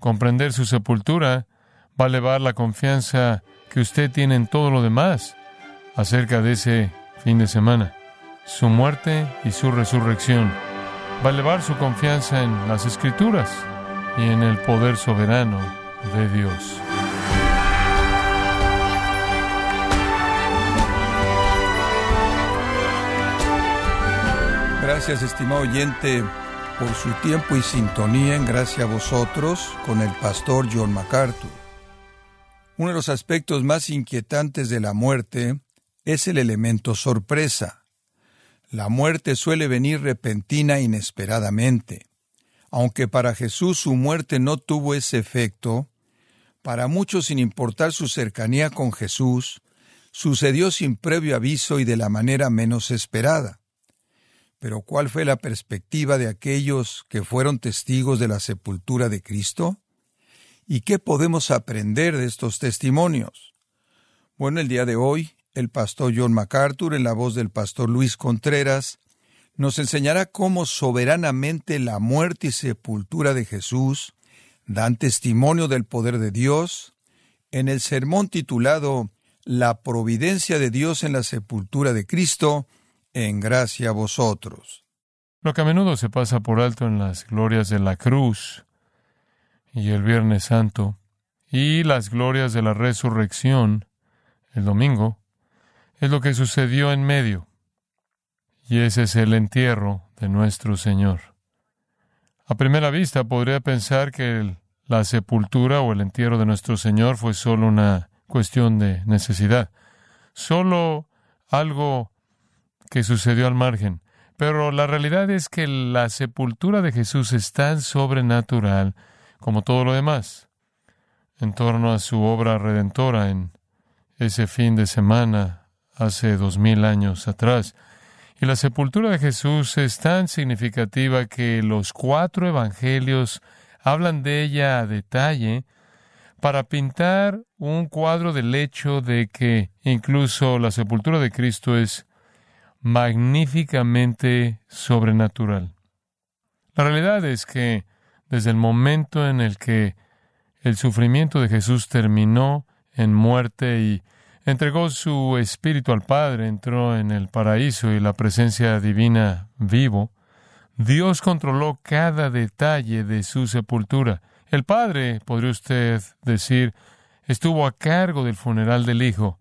Comprender su sepultura va a elevar la confianza que usted tiene en todo lo demás acerca de ese fin de semana. Su muerte y su resurrección va a elevar su confianza en las escrituras y en el poder soberano de Dios. Gracias, estimado oyente, por su tiempo y sintonía en gracia a vosotros con el pastor John MacArthur. Uno de los aspectos más inquietantes de la muerte es el elemento sorpresa. La muerte suele venir repentina e inesperadamente. Aunque para Jesús su muerte no tuvo ese efecto, para muchos sin importar su cercanía con Jesús, sucedió sin previo aviso y de la manera menos esperada. Pero ¿cuál fue la perspectiva de aquellos que fueron testigos de la sepultura de Cristo? ¿Y qué podemos aprender de estos testimonios? Bueno, el día de hoy, el pastor John MacArthur, en la voz del pastor Luis Contreras, nos enseñará cómo soberanamente la muerte y sepultura de Jesús dan testimonio del poder de Dios en el sermón titulado La providencia de Dios en la sepultura de Cristo, en gracia a vosotros. Lo que a menudo se pasa por alto en las glorias de la cruz y el Viernes Santo y las glorias de la resurrección el domingo es lo que sucedió en medio. Y ese es el entierro de nuestro Señor. A primera vista podría pensar que la sepultura o el entierro de nuestro Señor fue solo una cuestión de necesidad, solo algo que sucedió al margen. Pero la realidad es que la sepultura de Jesús es tan sobrenatural como todo lo demás, en torno a su obra redentora en ese fin de semana hace dos mil años atrás. Y la sepultura de Jesús es tan significativa que los cuatro evangelios hablan de ella a detalle para pintar un cuadro del hecho de que incluso la sepultura de Cristo es magníficamente sobrenatural. La realidad es que desde el momento en el que el sufrimiento de Jesús terminó en muerte y entregó su espíritu al Padre, entró en el paraíso y la presencia divina vivo, Dios controló cada detalle de su sepultura. El Padre, podría usted decir, estuvo a cargo del funeral del Hijo.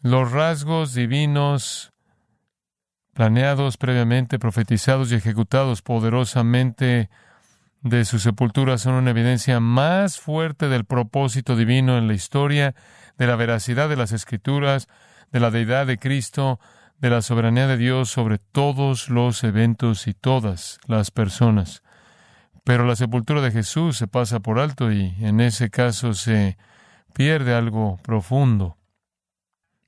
Los rasgos divinos planeados previamente, profetizados y ejecutados poderosamente de su sepultura son una evidencia más fuerte del propósito divino en la historia, de la veracidad de las escrituras, de la deidad de Cristo, de la soberanía de Dios sobre todos los eventos y todas las personas. Pero la sepultura de Jesús se pasa por alto y en ese caso se pierde algo profundo.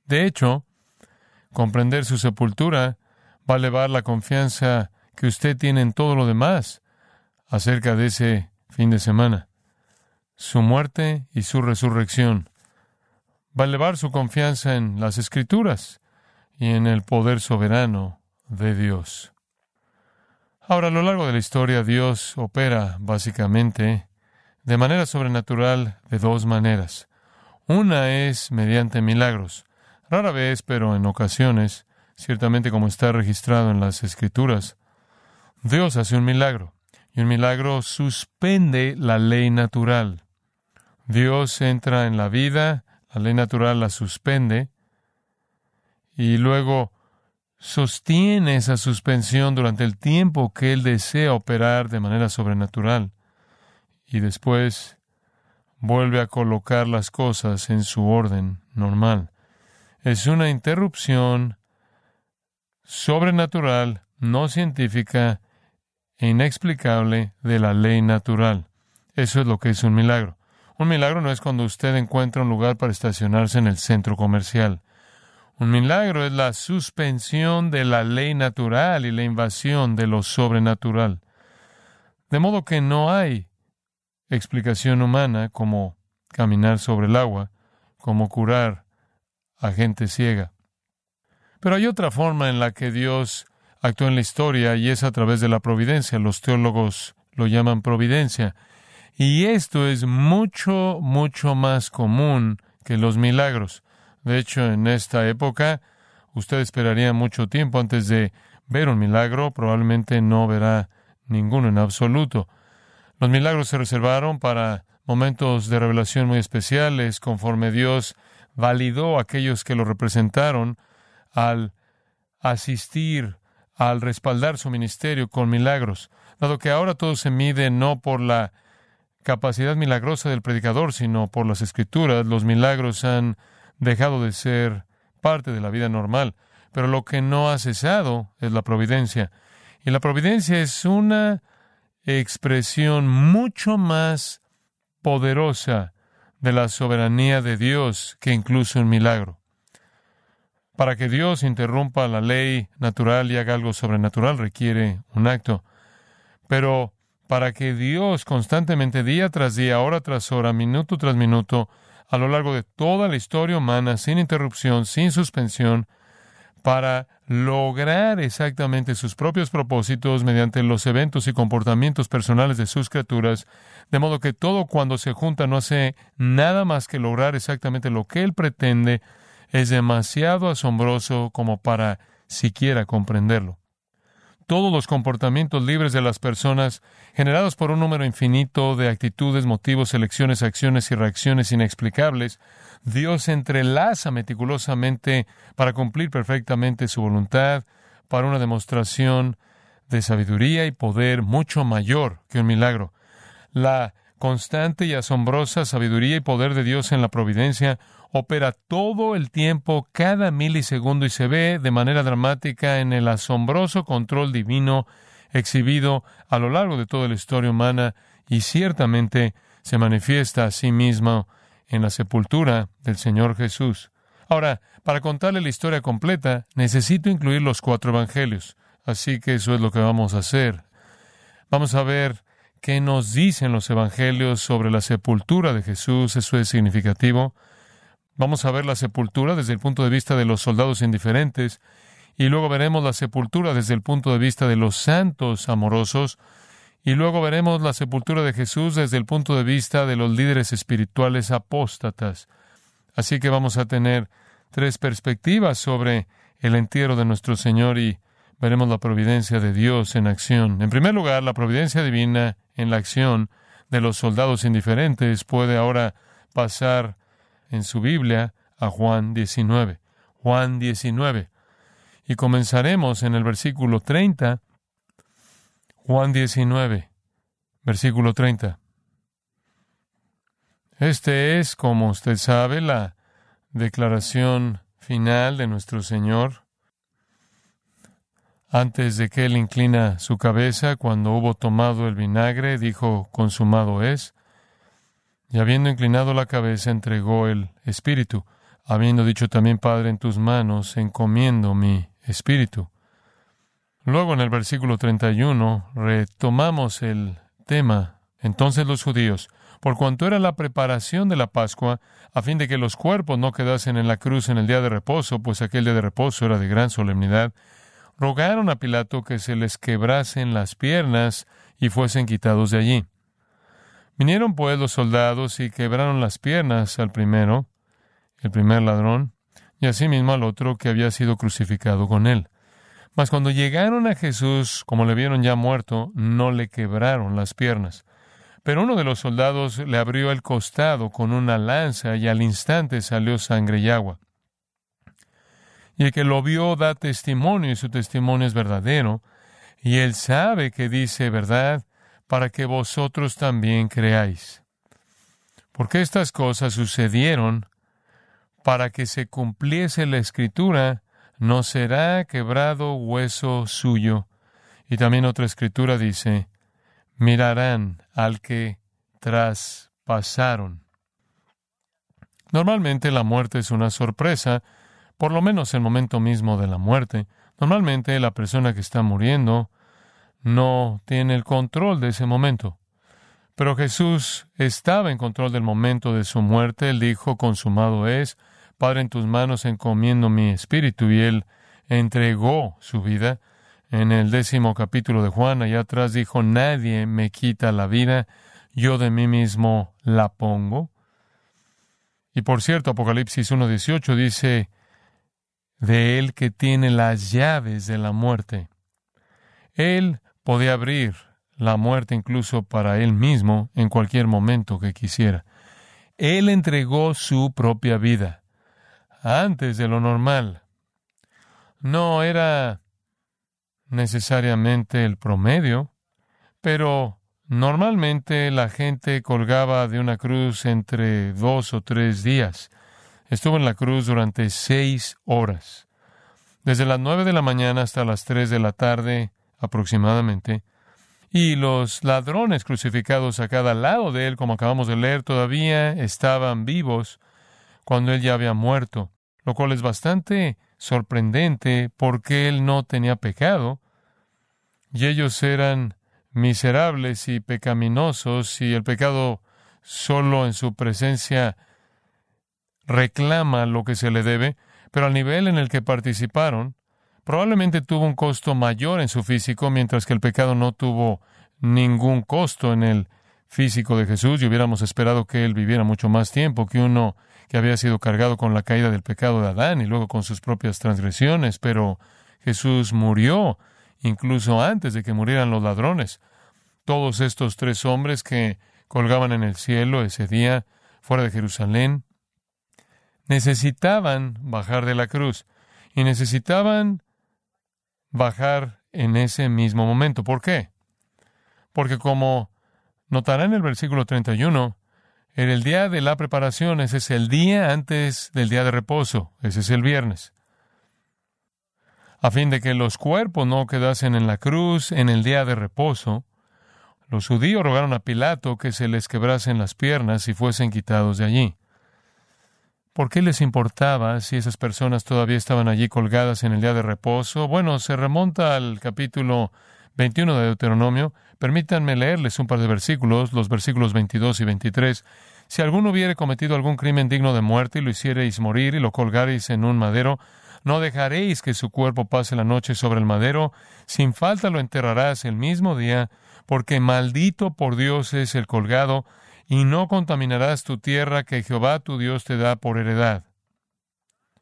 De hecho, comprender su sepultura va a elevar la confianza que usted tiene en todo lo demás acerca de ese fin de semana. Su muerte y su resurrección va a elevar su confianza en las escrituras y en el poder soberano de Dios. Ahora, a lo largo de la historia, Dios opera básicamente de manera sobrenatural de dos maneras. Una es mediante milagros. Rara vez, pero en ocasiones, ciertamente como está registrado en las Escrituras, Dios hace un milagro y un milagro suspende la ley natural. Dios entra en la vida, la ley natural la suspende y luego sostiene esa suspensión durante el tiempo que Él desea operar de manera sobrenatural y después vuelve a colocar las cosas en su orden normal. Es una interrupción sobrenatural, no científica e inexplicable de la ley natural. Eso es lo que es un milagro. Un milagro no es cuando usted encuentra un lugar para estacionarse en el centro comercial. Un milagro es la suspensión de la ley natural y la invasión de lo sobrenatural. De modo que no hay explicación humana como caminar sobre el agua, como curar a gente ciega. Pero hay otra forma en la que Dios actuó en la historia y es a través de la providencia. Los teólogos lo llaman providencia. Y esto es mucho, mucho más común que los milagros. De hecho, en esta época, usted esperaría mucho tiempo antes de ver un milagro, probablemente no verá ninguno en absoluto. Los milagros se reservaron para momentos de revelación muy especiales, conforme Dios validó a aquellos que lo representaron al asistir, al respaldar su ministerio con milagros, dado que ahora todo se mide no por la capacidad milagrosa del predicador, sino por las escrituras, los milagros han dejado de ser parte de la vida normal. Pero lo que no ha cesado es la providencia. Y la providencia es una expresión mucho más poderosa de la soberanía de Dios que incluso un milagro. Para que Dios interrumpa la ley natural y haga algo sobrenatural requiere un acto. Pero para que Dios constantemente, día tras día, hora tras hora, minuto tras minuto, a lo largo de toda la historia humana, sin interrupción, sin suspensión, para lograr exactamente sus propios propósitos mediante los eventos y comportamientos personales de sus criaturas, de modo que todo cuando se junta no hace nada más que lograr exactamente lo que Él pretende, es demasiado asombroso como para siquiera comprenderlo. Todos los comportamientos libres de las personas, generados por un número infinito de actitudes, motivos, elecciones, acciones y reacciones inexplicables, Dios entrelaza meticulosamente para cumplir perfectamente su voluntad, para una demostración de sabiduría y poder mucho mayor que un milagro. La constante y asombrosa sabiduría y poder de Dios en la providencia opera todo el tiempo, cada milisegundo, y se ve de manera dramática en el asombroso control divino exhibido a lo largo de toda la historia humana y ciertamente se manifiesta a sí mismo en la sepultura del Señor Jesús. Ahora, para contarle la historia completa, necesito incluir los cuatro evangelios. Así que eso es lo que vamos a hacer. Vamos a ver qué nos dicen los evangelios sobre la sepultura de Jesús. Eso es significativo. Vamos a ver la sepultura desde el punto de vista de los soldados indiferentes y luego veremos la sepultura desde el punto de vista de los santos amorosos y luego veremos la sepultura de Jesús desde el punto de vista de los líderes espirituales apóstatas. Así que vamos a tener tres perspectivas sobre el entierro de nuestro Señor y veremos la providencia de Dios en acción. En primer lugar, la providencia divina en la acción de los soldados indiferentes puede ahora pasar en su Biblia a Juan 19. Juan 19. Y comenzaremos en el versículo 30 Juan 19, versículo 30. Este es, como usted sabe, la declaración final de nuestro Señor antes de que Él inclina su cabeza cuando hubo tomado el vinagre, dijo, consumado es. Y habiendo inclinado la cabeza, entregó el Espíritu, habiendo dicho también, Padre, en tus manos encomiendo mi Espíritu. Luego en el versículo 31 retomamos el tema. Entonces los judíos, por cuanto era la preparación de la Pascua, a fin de que los cuerpos no quedasen en la cruz en el día de reposo, pues aquel día de reposo era de gran solemnidad, rogaron a Pilato que se les quebrasen las piernas y fuesen quitados de allí. Vinieron pues los soldados y quebraron las piernas al primero, el primer ladrón, y asimismo al otro que había sido crucificado con él. Mas cuando llegaron a Jesús, como le vieron ya muerto, no le quebraron las piernas. Pero uno de los soldados le abrió el costado con una lanza y al instante salió sangre y agua. Y el que lo vio da testimonio y su testimonio es verdadero, y él sabe que dice verdad para que vosotros también creáis. Porque estas cosas sucedieron para que se cumpliese la escritura no será quebrado hueso suyo. Y también otra escritura dice, mirarán al que traspasaron. Normalmente la muerte es una sorpresa, por lo menos el momento mismo de la muerte. Normalmente la persona que está muriendo no tiene el control de ese momento. Pero Jesús estaba en control del momento de su muerte. Él dijo, consumado es, Padre, en tus manos encomiendo mi espíritu. Y él entregó su vida. En el décimo capítulo de Juan, allá atrás dijo, nadie me quita la vida, yo de mí mismo la pongo. Y por cierto, Apocalipsis 1.18 dice, de él que tiene las llaves de la muerte. Él podía abrir la muerte incluso para él mismo en cualquier momento que quisiera. Él entregó su propia vida antes de lo normal. No era necesariamente el promedio, pero normalmente la gente colgaba de una cruz entre dos o tres días. Estuvo en la cruz durante seis horas. Desde las nueve de la mañana hasta las tres de la tarde aproximadamente, y los ladrones crucificados a cada lado de él, como acabamos de leer, todavía estaban vivos cuando él ya había muerto, lo cual es bastante sorprendente porque él no tenía pecado y ellos eran miserables y pecaminosos y el pecado solo en su presencia reclama lo que se le debe, pero al nivel en el que participaron, probablemente tuvo un costo mayor en su físico, mientras que el pecado no tuvo ningún costo en el físico de Jesús y hubiéramos esperado que él viviera mucho más tiempo que uno que había sido cargado con la caída del pecado de Adán y luego con sus propias transgresiones, pero Jesús murió incluso antes de que murieran los ladrones. Todos estos tres hombres que colgaban en el cielo ese día fuera de Jerusalén necesitaban bajar de la cruz y necesitaban bajar en ese mismo momento. ¿Por qué? Porque como notará en el versículo 31, en el día de la preparación, ese es el día antes del día de reposo, ese es el viernes. A fin de que los cuerpos no quedasen en la cruz en el día de reposo, los judíos rogaron a Pilato que se les quebrasen las piernas y fuesen quitados de allí. ¿Por qué les importaba si esas personas todavía estaban allí colgadas en el día de reposo? Bueno, se remonta al capítulo 21 de Deuteronomio. Permítanme leerles un par de versículos, los versículos 22 y 23. Si alguno hubiere cometido algún crimen digno de muerte y lo hiciereis morir y lo colgareis en un madero, no dejaréis que su cuerpo pase la noche sobre el madero, sin falta lo enterrarás el mismo día, porque maldito por Dios es el colgado, y no contaminarás tu tierra que Jehová tu Dios te da por heredad.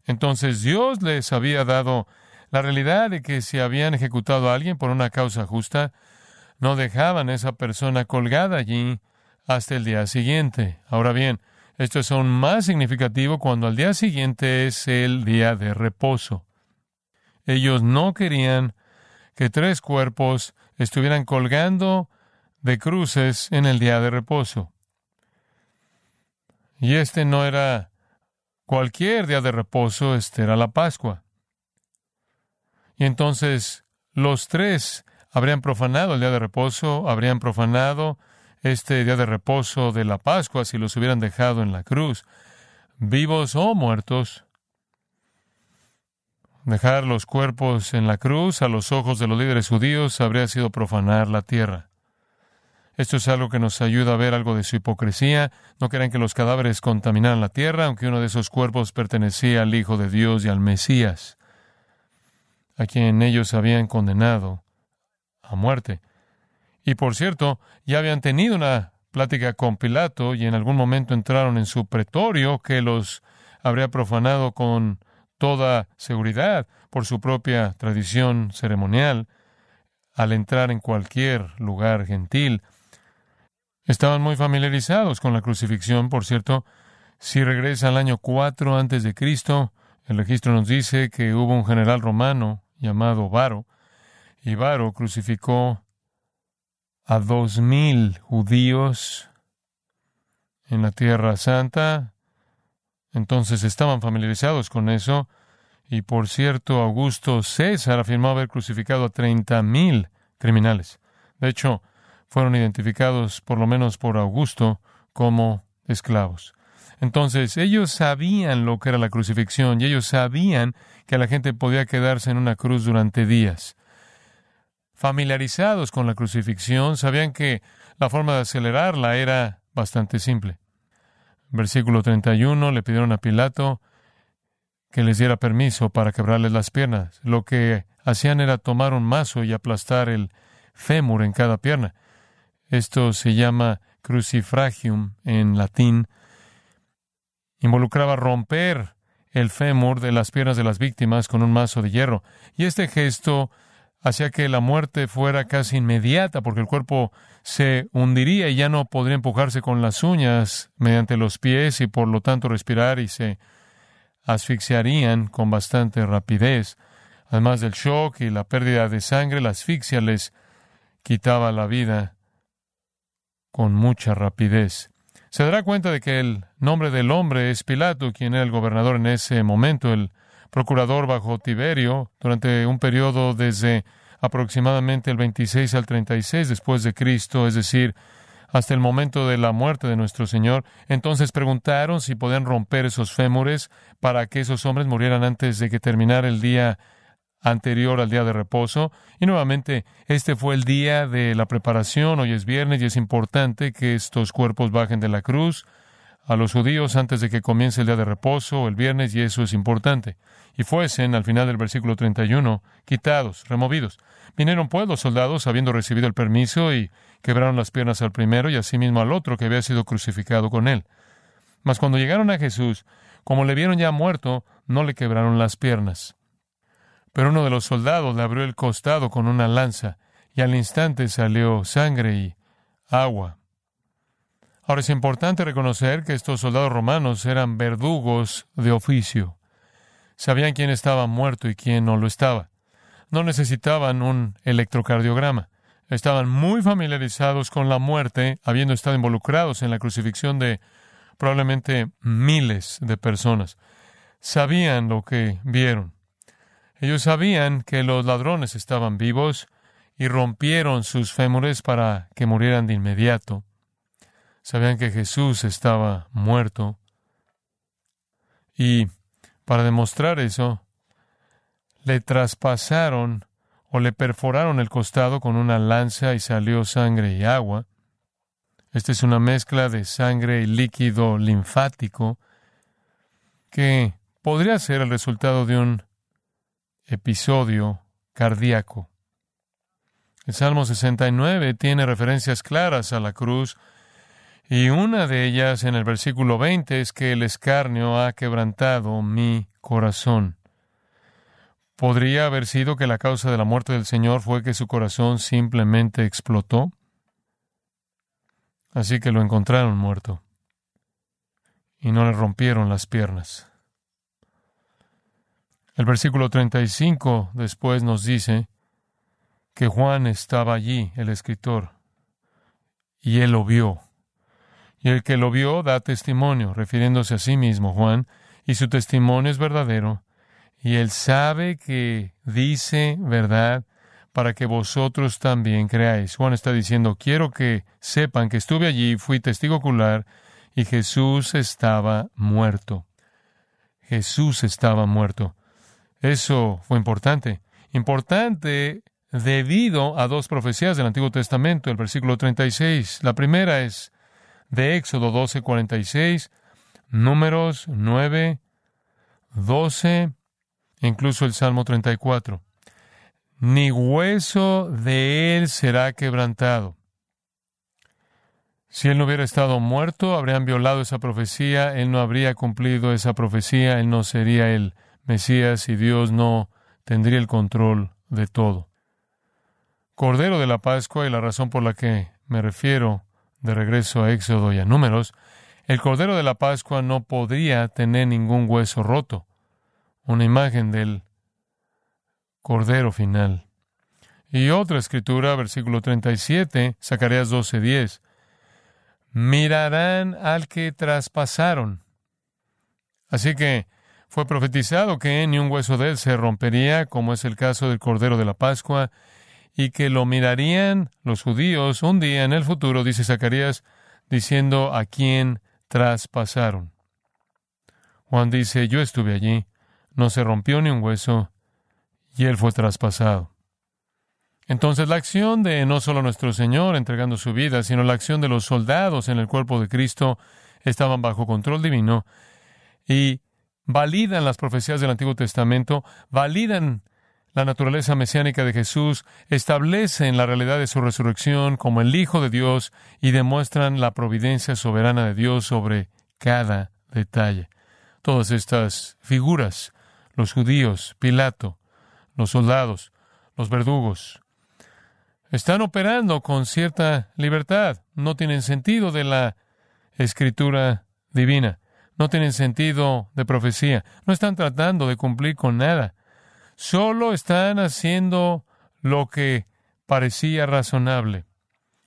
Entonces Dios les había dado la realidad de que si habían ejecutado a alguien por una causa justa, no dejaban a esa persona colgada allí hasta el día siguiente. Ahora bien, esto es aún más significativo cuando al día siguiente es el día de reposo. Ellos no querían que tres cuerpos estuvieran colgando de cruces en el día de reposo. Y este no era cualquier día de reposo, este era la Pascua. Y entonces los tres habrían profanado el día de reposo, habrían profanado este día de reposo de la Pascua si los hubieran dejado en la cruz, vivos o muertos. Dejar los cuerpos en la cruz a los ojos de los líderes judíos habría sido profanar la tierra. Esto es algo que nos ayuda a ver algo de su hipocresía. No querían que los cadáveres contaminaran la tierra, aunque uno de esos cuerpos pertenecía al Hijo de Dios y al Mesías, a quien ellos habían condenado a muerte. Y por cierto, ya habían tenido una plática con Pilato y en algún momento entraron en su pretorio que los habría profanado con toda seguridad por su propia tradición ceremonial al entrar en cualquier lugar gentil. Estaban muy familiarizados con la crucifixión, por cierto. Si regresa al año 4 antes de Cristo, el registro nos dice que hubo un general romano llamado Varo, y Varo crucificó a dos mil judíos en la Tierra Santa. Entonces estaban familiarizados con eso. Y por cierto, Augusto César afirmó haber crucificado a treinta mil criminales. De hecho, fueron identificados, por lo menos por Augusto, como esclavos. Entonces, ellos sabían lo que era la crucifixión y ellos sabían que la gente podía quedarse en una cruz durante días. Familiarizados con la crucifixión, sabían que la forma de acelerarla era bastante simple. Versículo 31, le pidieron a Pilato que les diera permiso para quebrarles las piernas. Lo que hacían era tomar un mazo y aplastar el fémur en cada pierna. Esto se llama crucifragium en latín, involucraba romper el fémur de las piernas de las víctimas con un mazo de hierro. Y este gesto hacía que la muerte fuera casi inmediata, porque el cuerpo se hundiría y ya no podría empujarse con las uñas mediante los pies y por lo tanto respirar y se asfixiarían con bastante rapidez. Además del shock y la pérdida de sangre, la asfixia les quitaba la vida con mucha rapidez. Se dará cuenta de que el nombre del hombre es Pilato, quien era el gobernador en ese momento, el procurador bajo Tiberio, durante un periodo desde aproximadamente el 26 al 36 después de Cristo, es decir, hasta el momento de la muerte de nuestro Señor. Entonces preguntaron si podían romper esos fémures para que esos hombres murieran antes de que terminara el día anterior al día de reposo. Y nuevamente, este fue el día de la preparación. Hoy es viernes y es importante que estos cuerpos bajen de la cruz a los judíos antes de que comience el día de reposo, el viernes, y eso es importante. Y fuesen, al final del versículo 31, quitados, removidos. Vinieron pues los soldados, habiendo recibido el permiso, y quebraron las piernas al primero y asimismo al otro que había sido crucificado con él. Mas cuando llegaron a Jesús, como le vieron ya muerto, no le quebraron las piernas. Pero uno de los soldados le abrió el costado con una lanza, y al instante salió sangre y agua. Ahora es importante reconocer que estos soldados romanos eran verdugos de oficio. Sabían quién estaba muerto y quién no lo estaba. No necesitaban un electrocardiograma. Estaban muy familiarizados con la muerte, habiendo estado involucrados en la crucifixión de probablemente miles de personas. Sabían lo que vieron. Ellos sabían que los ladrones estaban vivos y rompieron sus fémures para que murieran de inmediato. Sabían que Jesús estaba muerto. Y para demostrar eso, le traspasaron o le perforaron el costado con una lanza y salió sangre y agua. Esta es una mezcla de sangre y líquido linfático que podría ser el resultado de un episodio cardíaco. El Salmo 69 tiene referencias claras a la cruz y una de ellas en el versículo 20 es que el escarnio ha quebrantado mi corazón. ¿Podría haber sido que la causa de la muerte del Señor fue que su corazón simplemente explotó? Así que lo encontraron muerto y no le rompieron las piernas. El versículo 35 después nos dice que Juan estaba allí, el escritor, y él lo vio. Y el que lo vio da testimonio, refiriéndose a sí mismo, Juan, y su testimonio es verdadero, y él sabe que dice verdad para que vosotros también creáis. Juan está diciendo, quiero que sepan que estuve allí, fui testigo ocular, y Jesús estaba muerto. Jesús estaba muerto. Eso fue importante. Importante debido a dos profecías del Antiguo Testamento, el versículo 36. La primera es de Éxodo 12, 46, Números 9, 12, incluso el Salmo 34. Ni hueso de él será quebrantado. Si él no hubiera estado muerto, habrían violado esa profecía, él no habría cumplido esa profecía, él no sería el Mesías y Dios no tendría el control de todo. Cordero de la Pascua y la razón por la que me refiero de regreso a Éxodo y a Números, el Cordero de la Pascua no podría tener ningún hueso roto, una imagen del Cordero final. Y otra escritura, versículo 37, Zacarías 12:10, mirarán al que traspasaron. Así que fue profetizado que ni un hueso de él se rompería, como es el caso del Cordero de la Pascua, y que lo mirarían los judíos un día en el futuro, dice Zacarías, diciendo a quién traspasaron. Juan dice, yo estuve allí, no se rompió ni un hueso, y él fue traspasado. Entonces la acción de no solo nuestro Señor entregando su vida, sino la acción de los soldados en el cuerpo de Cristo estaban bajo control divino y validan las profecías del Antiguo Testamento, validan la naturaleza mesiánica de Jesús, establecen la realidad de su resurrección como el Hijo de Dios y demuestran la providencia soberana de Dios sobre cada detalle. Todas estas figuras, los judíos, Pilato, los soldados, los verdugos, están operando con cierta libertad, no tienen sentido de la escritura divina, no tienen sentido de profecía, no están tratando de cumplir con nada, solo están haciendo lo que parecía razonable.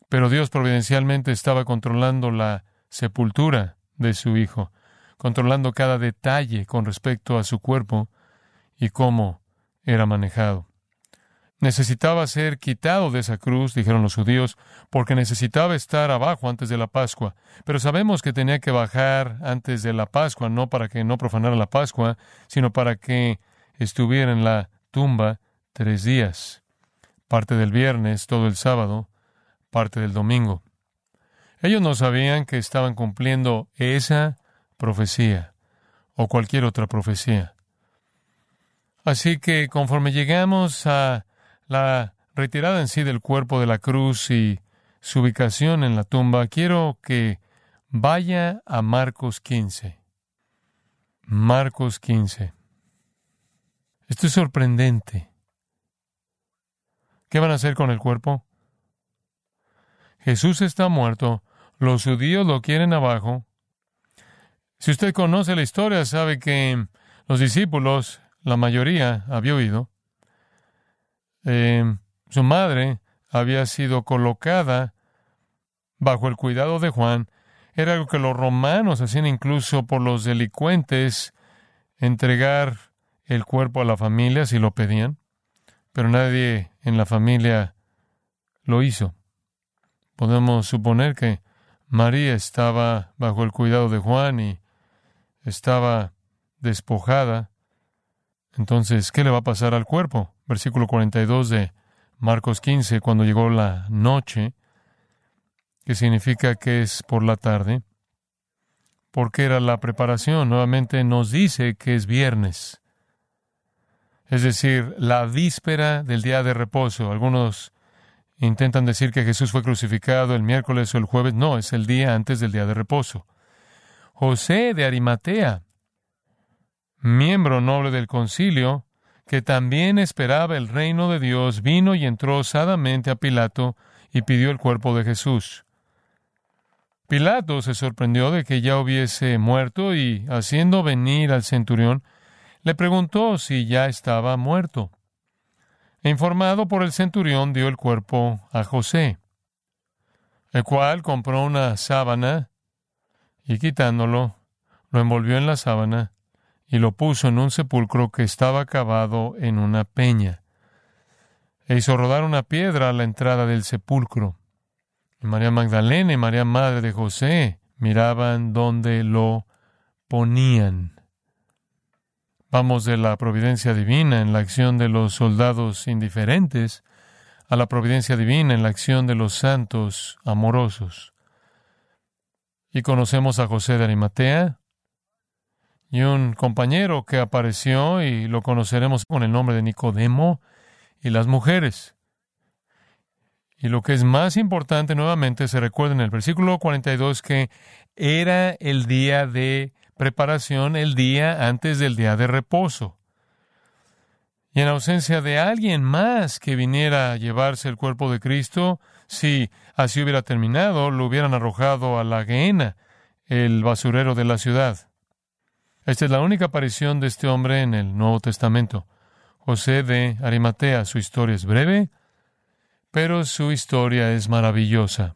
Pero Dios providencialmente estaba controlando la sepultura de su Hijo, controlando cada detalle con respecto a su cuerpo y cómo era manejado. Necesitaba ser quitado de esa cruz, dijeron los judíos, porque necesitaba estar abajo antes de la Pascua. Pero sabemos que tenía que bajar antes de la Pascua, no para que no profanara la Pascua, sino para que estuviera en la tumba tres días, parte del viernes, todo el sábado, parte del domingo. Ellos no sabían que estaban cumpliendo esa profecía o cualquier otra profecía. Así que conforme llegamos a la retirada en sí del cuerpo de la cruz y su ubicación en la tumba, quiero que vaya a Marcos 15. Marcos 15. Esto es sorprendente. ¿Qué van a hacer con el cuerpo? Jesús está muerto, los judíos lo quieren abajo. Si usted conoce la historia, sabe que los discípulos, la mayoría, había oído, eh, su madre había sido colocada bajo el cuidado de Juan. Era algo que los romanos hacían incluso por los delincuentes, entregar el cuerpo a la familia si lo pedían, pero nadie en la familia lo hizo. Podemos suponer que María estaba bajo el cuidado de Juan y estaba despojada. Entonces, ¿qué le va a pasar al cuerpo? Versículo 42 de Marcos 15, cuando llegó la noche, que significa que es por la tarde, porque era la preparación. Nuevamente nos dice que es viernes, es decir, la víspera del día de reposo. Algunos intentan decir que Jesús fue crucificado el miércoles o el jueves. No, es el día antes del día de reposo. José de Arimatea, miembro noble del concilio, que también esperaba el reino de Dios, vino y entró osadamente a Pilato y pidió el cuerpo de Jesús. Pilato se sorprendió de que ya hubiese muerto y, haciendo venir al centurión, le preguntó si ya estaba muerto. E informado por el centurión, dio el cuerpo a José, el cual compró una sábana y quitándolo, lo envolvió en la sábana y lo puso en un sepulcro que estaba cavado en una peña. E hizo rodar una piedra a la entrada del sepulcro. Y María Magdalena y María Madre de José miraban dónde lo ponían. Vamos de la providencia divina en la acción de los soldados indiferentes a la providencia divina en la acción de los santos amorosos. Y conocemos a José de Arimatea, y un compañero que apareció y lo conoceremos con el nombre de Nicodemo y las mujeres. Y lo que es más importante nuevamente se recuerda en el versículo 42 que era el día de preparación, el día antes del día de reposo. Y en ausencia de alguien más que viniera a llevarse el cuerpo de Cristo, si así hubiera terminado, lo hubieran arrojado a la gehenna, el basurero de la ciudad. Esta es la única aparición de este hombre en el Nuevo Testamento. José de Arimatea, su historia es breve, pero su historia es maravillosa.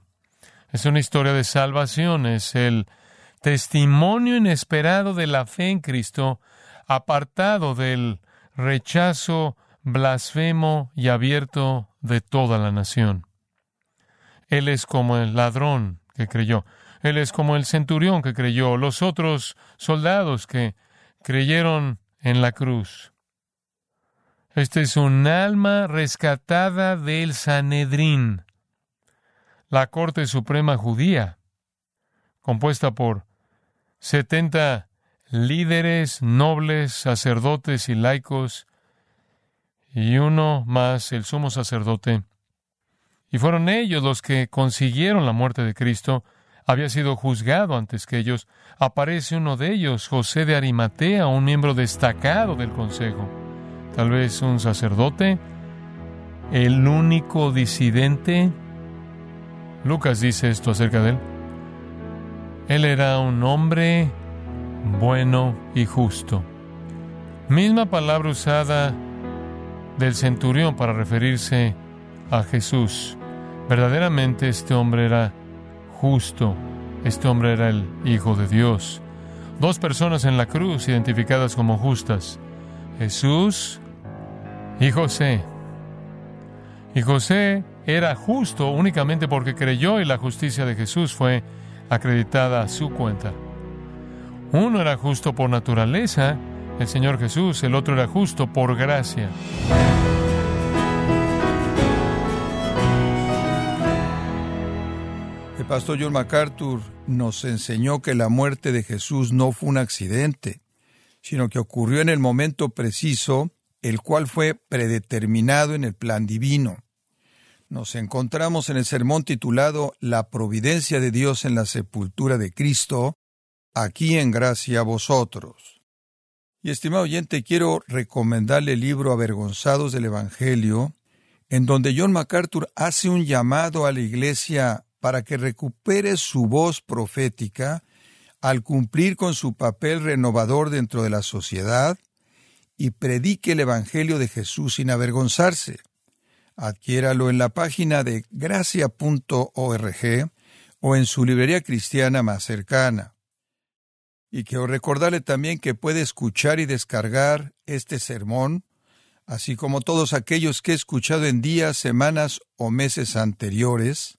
Es una historia de salvación, es el testimonio inesperado de la fe en Cristo, apartado del rechazo blasfemo y abierto de toda la nación. Él es como el ladrón que creyó. Él es como el centurión que creyó, los otros soldados que creyeron en la cruz. Este es un alma rescatada del Sanedrín, la Corte Suprema Judía, compuesta por setenta líderes, nobles, sacerdotes y laicos, y uno más el sumo sacerdote. Y fueron ellos los que consiguieron la muerte de Cristo. Había sido juzgado antes que ellos. Aparece uno de ellos, José de Arimatea, un miembro destacado del consejo. Tal vez un sacerdote, el único disidente. Lucas dice esto acerca de él. Él era un hombre bueno y justo. Misma palabra usada del centurión para referirse a Jesús. Verdaderamente este hombre era justo, este hombre era el Hijo de Dios. Dos personas en la cruz identificadas como justas, Jesús y José. Y José era justo únicamente porque creyó y la justicia de Jesús fue acreditada a su cuenta. Uno era justo por naturaleza, el Señor Jesús, el otro era justo por gracia. Pastor John MacArthur nos enseñó que la muerte de Jesús no fue un accidente, sino que ocurrió en el momento preciso, el cual fue predeterminado en el plan divino. Nos encontramos en el sermón titulado La providencia de Dios en la sepultura de Cristo, aquí en gracia a vosotros. Y estimado oyente, quiero recomendarle el libro Avergonzados del Evangelio, en donde John MacArthur hace un llamado a la iglesia para que recupere su voz profética al cumplir con su papel renovador dentro de la sociedad y predique el Evangelio de Jesús sin avergonzarse. Adquiéralo en la página de gracia.org o en su librería cristiana más cercana. Y quiero recordarle también que puede escuchar y descargar este sermón, así como todos aquellos que he escuchado en días, semanas o meses anteriores,